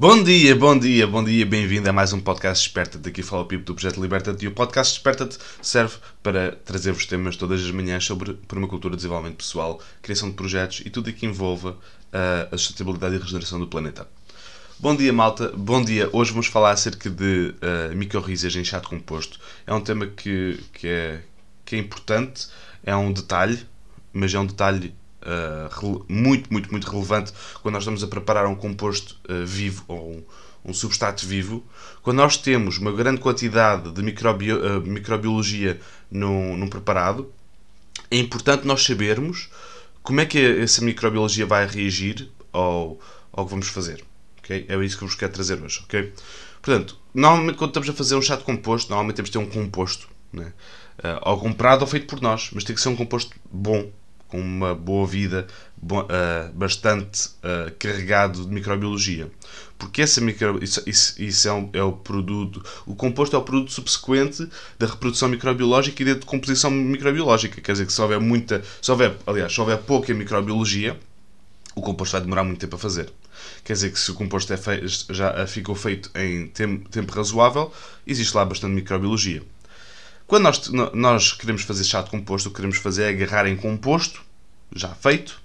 Bom dia, bom dia, bom dia, bem-vindo a mais um podcast Desperta-te. Daqui fala o Pipo do Projeto Liberta-te e o podcast Desperta-te serve para trazer-vos temas todas as manhãs sobre permacultura, desenvolvimento pessoal, criação de projetos e tudo o que envolva uh, a sustentabilidade e a regeneração do planeta. Bom dia, malta. Bom dia. Hoje vamos falar acerca de uh, micro-risas em chá de composto. É um tema que, que, é, que é importante, é um detalhe, mas é um detalhe uh, muito, muito, muito relevante quando nós estamos a preparar um composto uh, vivo ou um, um, substrato vivo. Quando nós temos uma grande quantidade de uh, microbiologia num, num preparado, é importante nós sabermos como é que essa microbiologia vai reagir ao, ao que vamos fazer. Okay? É isso que eu vos quero trazer hoje. Okay? Portanto, normalmente quando estamos a fazer um chá de composto, normalmente temos de ter um composto. Né? Uh, ou comprado ou feito por nós, mas tem que ser um composto bom, com uma boa vida, uh, bastante uh, carregado de microbiologia. Porque essa micro, isso, isso, é, um, é, o produto, o composto é o produto subsequente da reprodução microbiológica e da decomposição microbiológica. Quer dizer que se houver muita, se houver, aliás, se houver pouca microbiologia, o composto vai demorar muito tempo a fazer. Quer dizer que se o composto é já ficou feito em tempo, tempo razoável, existe lá bastante microbiologia. Quando nós, nós queremos fazer chá de composto, o que queremos fazer é agarrar em composto já feito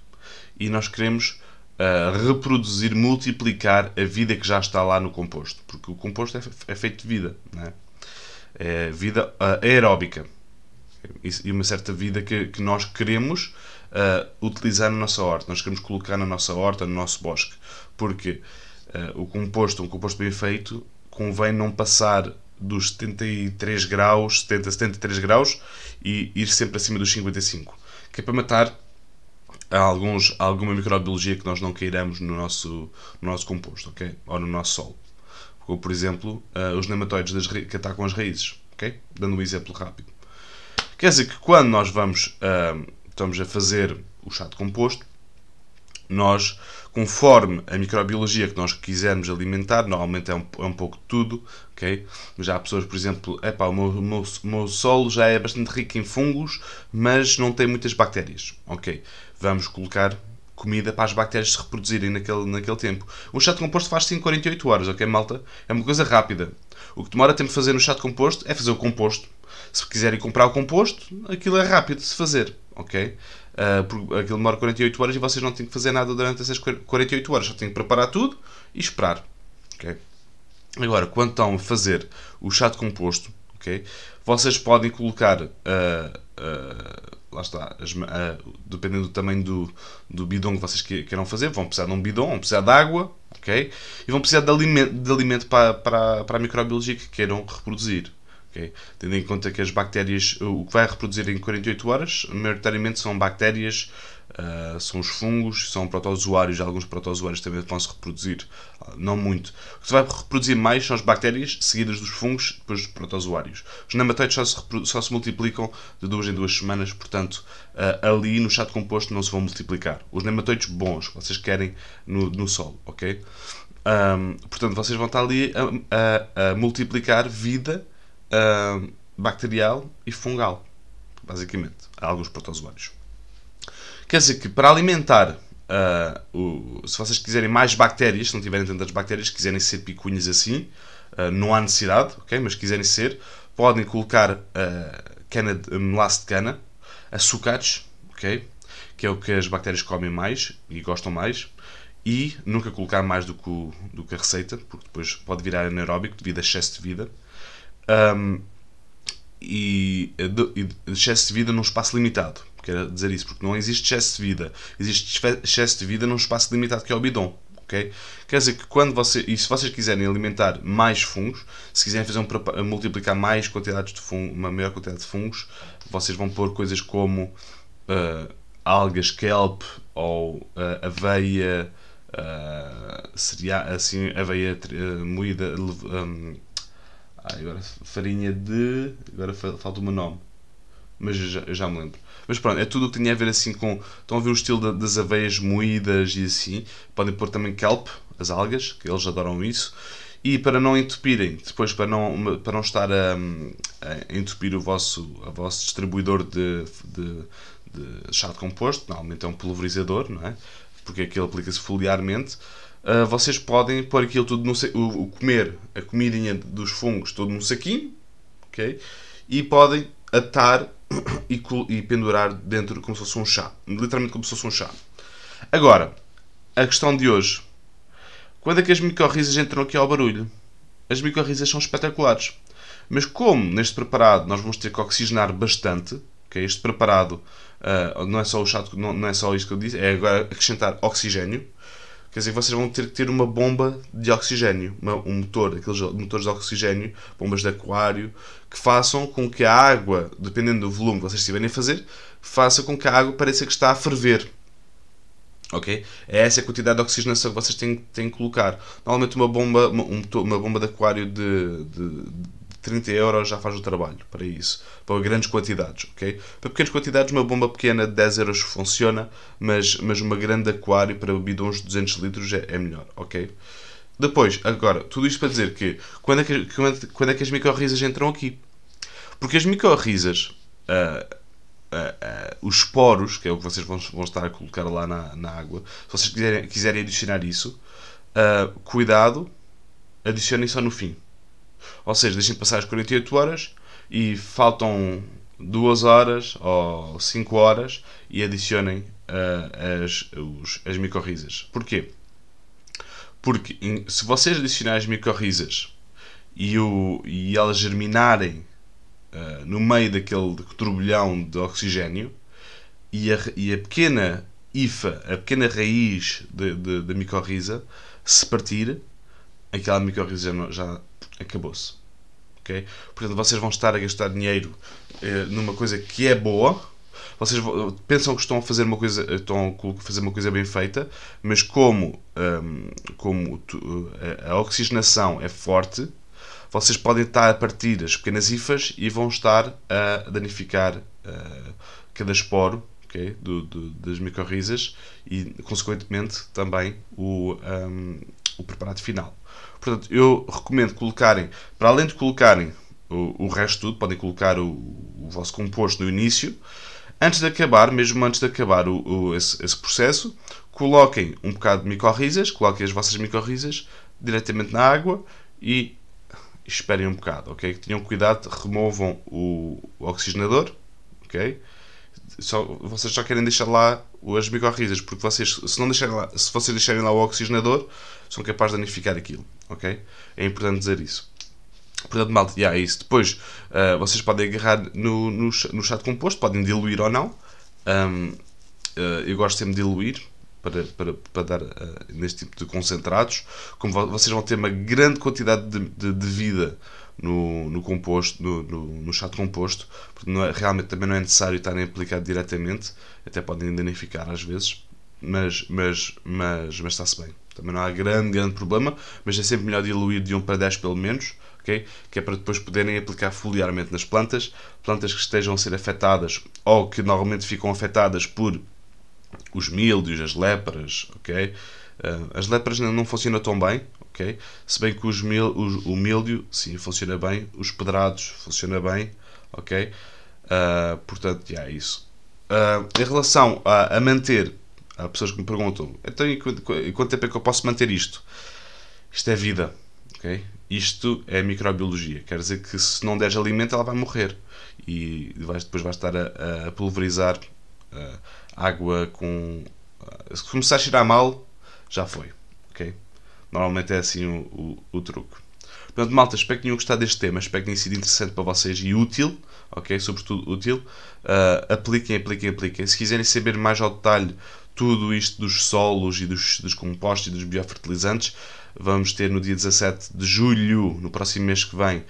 e nós queremos uh, reproduzir, multiplicar a vida que já está lá no composto. Porque o composto é, é feito de vida, é? é? vida uh, aeróbica e uma certa vida que, que nós queremos uh, utilizar na nossa horta, nós queremos colocar na nossa horta, no nosso bosque. Porque o composto, um composto bem feito, convém não passar dos 73 graus, 70, 73 graus e ir sempre acima dos 55, que é para matar alguns, alguma microbiologia que nós não queiramos no nosso, no nosso composto, ok? Ou no nosso solo. Como, por exemplo, uh, os nematóides das que atacam as raízes, ok? Dando um exemplo rápido. Quer dizer que quando nós vamos, uh, estamos a fazer o chá de composto, nós, conforme a microbiologia que nós quisermos alimentar, normalmente é um, é um pouco de tudo, ok? Já há pessoas, por exemplo, o meu, meu, meu solo já é bastante rico em fungos, mas não tem muitas bactérias, ok? Vamos colocar comida para as bactérias se reproduzirem naquele, naquele tempo. Um de composto faz-se em 48 horas, ok, malta? É uma coisa rápida. O que demora tempo de fazer chá de composto é fazer o composto. Se quiserem comprar o composto, aquilo é rápido de se fazer, ok? Uh, porque aquilo demora 48 horas e vocês não têm que fazer nada durante essas 48 horas, só têm que preparar tudo e esperar. Okay? Agora, quando estão a fazer o chá de composto, okay, vocês podem colocar, uh, uh, lá está, as, dependendo do tamanho do, do bidão que vocês queiram fazer, vão precisar de um bidão, vão precisar de água, ok? E vão precisar de alimento, de alimento para, para, para a microbiologia que queiram reproduzir. Okay? Tendo em conta que as bactérias, o que vai reproduzir em 48 horas, maioritariamente são bactérias, uh, são os fungos, são protozoários, alguns protozoários também vão se reproduzir, uh, não muito. O que se vai reproduzir mais são as bactérias, seguidas dos fungos, depois dos protozoários. Os nematóides só se, só se multiplicam de duas em duas semanas, portanto, uh, ali no de composto não se vão multiplicar. Os nematóides bons, vocês querem no, no solo, ok? Um, portanto, vocês vão estar ali a, a, a multiplicar vida bacterial e fungal, basicamente. Há alguns protozoários. Quer dizer que para alimentar, uh, o, se vocês quiserem mais bactérias, se não tiverem tantas bactérias, quiserem ser picuinhas assim, uh, não há necessidade, ok? Mas quiserem ser, podem colocar uh, cana de, de cana, açúcares, ok? Que é o que as bactérias comem mais e gostam mais. E nunca colocar mais do que, o, do que a receita, porque depois pode virar anaeróbico devido a excesso de vida. Um, e, e excesso de vida num espaço limitado. Quero dizer isso, porque não existe excesso de vida. Existe excesso de vida num espaço limitado que é o bidon. Okay? Quer dizer que quando você. E se vocês quiserem alimentar mais fungos, se quiserem fazer um, multiplicar mais quantidades de fungos, uma maior quantidade de fungos, vocês vão pôr coisas como uh, algas kelp ou uh, aveia, uh, seria assim, aveia moída. Um, ah, agora farinha de. Agora falta o meu nome. Mas já, já me lembro. Mas pronto, é tudo o que tinha a ver assim com. Estão a ver o estilo das aveias moídas e assim. Podem pôr também kelp, as algas, que eles adoram isso. E para não entupirem, depois para não, para não estar a, a entupir o vosso, o vosso distribuidor de, de, de composto, normalmente é um pulverizador, não é? Porque aquele aplica-se foliarmente uh, vocês podem pôr aquilo tudo no o, comer a comidinha dos fungos tudo num saquinho, ok? E podem atar e, e pendurar dentro como se fosse um chá, literalmente como se fosse um chá. Agora, a questão de hoje. Quando é que as micorrizas entram aqui ao barulho? As micorrizas são espetaculares. Mas como neste preparado nós vamos ter que oxigenar bastante, okay? este preparado uh, não, é só o chato, não, não, é só isto que eu disse, é agora acrescentar oxigênio. Quer dizer, vocês vão ter que ter uma bomba de oxigênio, uma, um motor, aqueles motores de oxigênio, bombas de aquário, que façam com que a água, dependendo do volume que vocês estiverem a fazer, faça com que a água pareça que está a ferver. Ok? É essa a quantidade de oxigenação que vocês têm, têm que colocar. Normalmente uma bomba, uma, uma bomba de aquário de, de 30 euros já faz o trabalho para isso, para grandes quantidades, ok? Para pequenas quantidades, uma bomba pequena de 10 euros funciona, mas, mas uma grande aquário para bidões de 200 litros é, é melhor, ok? Depois, agora, tudo isto para dizer que quando é que, quando, quando é que as micorrizas entram aqui? Porque as micorrizas, uh, uh, uh, os poros, que é o que vocês vão, vão estar a colocar lá na, na água, se vocês quiserem, quiserem adicionar isso, cuidado, adicionem só no fim ou seja, deixem passar as 48 horas e faltam 2 horas ou 5 horas e adicionem uh, as, os, as micorrizas. Porquê? Porque se vocês adicionarem as micorrizas e, o, e elas germinarem uh, no meio daquele turbilhão de oxigênio e a, e a pequena IFA, a pequena raiz da micorriza, se partir, aquela micorriza já acabou-se. Okay? Portanto, vocês vão estar a gastar dinheiro eh, numa coisa que é boa. Vocês pensam que estão a fazer uma coisa, estão a fazer uma coisa bem feita, mas como, um, como tu, a, a, oxigenação é forte, vocês podem estar a partir as pequenas ifas e vão estar a danificar uh, cada esporo okay, do, do, das micorrizas e, consequentemente, também o, um, o preparado final. Portanto, eu recomendo colocarem, para além de colocarem o, o resto tudo, podem colocar o, o, vosso composto no início. Antes de acabar, mesmo antes de acabar o, o esse, esse, processo, coloquem um bocado de micorrizas, coloquem as vossas micorrizas diretamente na água e esperem um bocado, ok? Tenham cuidado, removam o, o oxigenador, ok? Só, vocês só querem deixar lá as micorrizas, porque vocês, se, não deixarem lá, se vocês deixarem lá o oxigenador, são capazes de danificar aquilo, ok? É importante dizer isso. Portanto, malta, yeah, é isso. Depois, uh, vocês podem agarrar no, no, no de composto, podem diluir ou não. Um, uh, eu gosto sempre de diluir, para, para, para dar uh, neste tipo de concentrados. Como vocês vão ter uma grande quantidade de, de, de vida no, no composto, no, no, no chá de composto, porque é, realmente também não é necessário estarem aplicado diretamente, até podem danificar às vezes, mas, mas, mas, mas está-se bem. Também não há grande, grande problema, mas é sempre melhor diluir de 1 para 10 pelo menos, okay? que é para depois poderem aplicar foliarmente nas plantas, plantas que estejam a ser afetadas ou que normalmente ficam afetadas por os míldios, as lepras, ok? Uh, as lepras não funcionam tão bem, ok? Se bem que os mil, os, o míldio, sim, funciona bem, os pedrados funciona bem, ok? Uh, portanto, é isso. Uh, em relação a, a, manter, há pessoas que me perguntam, então quanto, quanto tempo é que eu posso manter isto? Isto é vida, ok? Isto é microbiologia, quer dizer que se não deres alimento ela vai morrer e vais, depois vai estar a, a pulverizar uh, água com. Se começar a cheirar mal, já foi, ok? Normalmente é assim o, o, o truque. Portanto, malta, espero que tenham gostado deste tema, espero que tenha sido interessante para vocês e útil, ok? Sobretudo útil. Uh, apliquem, apliquem, apliquem. Se quiserem saber mais ao detalhe tudo isto dos solos e dos, dos compostos e dos biofertilizantes, vamos ter no dia 17 de julho, no próximo mês que vem,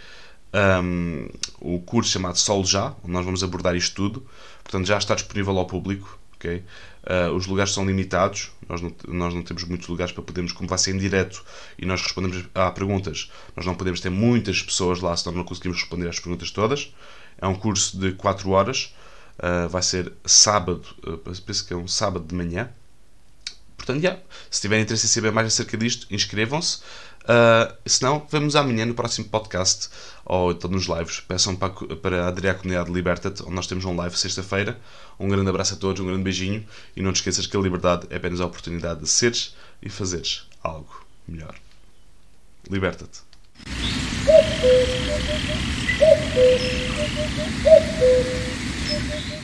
um, o curso chamado Solo Já, onde nós vamos abordar isto tudo. Portanto, já está disponível ao público. Uh, os lugares são limitados, nós não, nós não temos muitos lugares para podermos, como vai ser em direto e nós respondemos a perguntas, nós não podemos ter muitas pessoas lá, senão não conseguimos responder às perguntas todas. É um curso de 4 horas, uh, vai ser sábado, uh, penso que é um sábado de manhã. Portanto, yeah, se tiverem interesse em saber mais acerca disto, inscrevam-se. Uh, se não, vemos amanhã no próximo podcast ou então nos lives. Peçam para, para aderir à comunidade Liberta-te, onde nós temos um live sexta-feira. Um grande abraço a todos, um grande beijinho e não te esqueças que a liberdade é apenas a oportunidade de seres e fazeres algo melhor. Liberta-te. Thank you.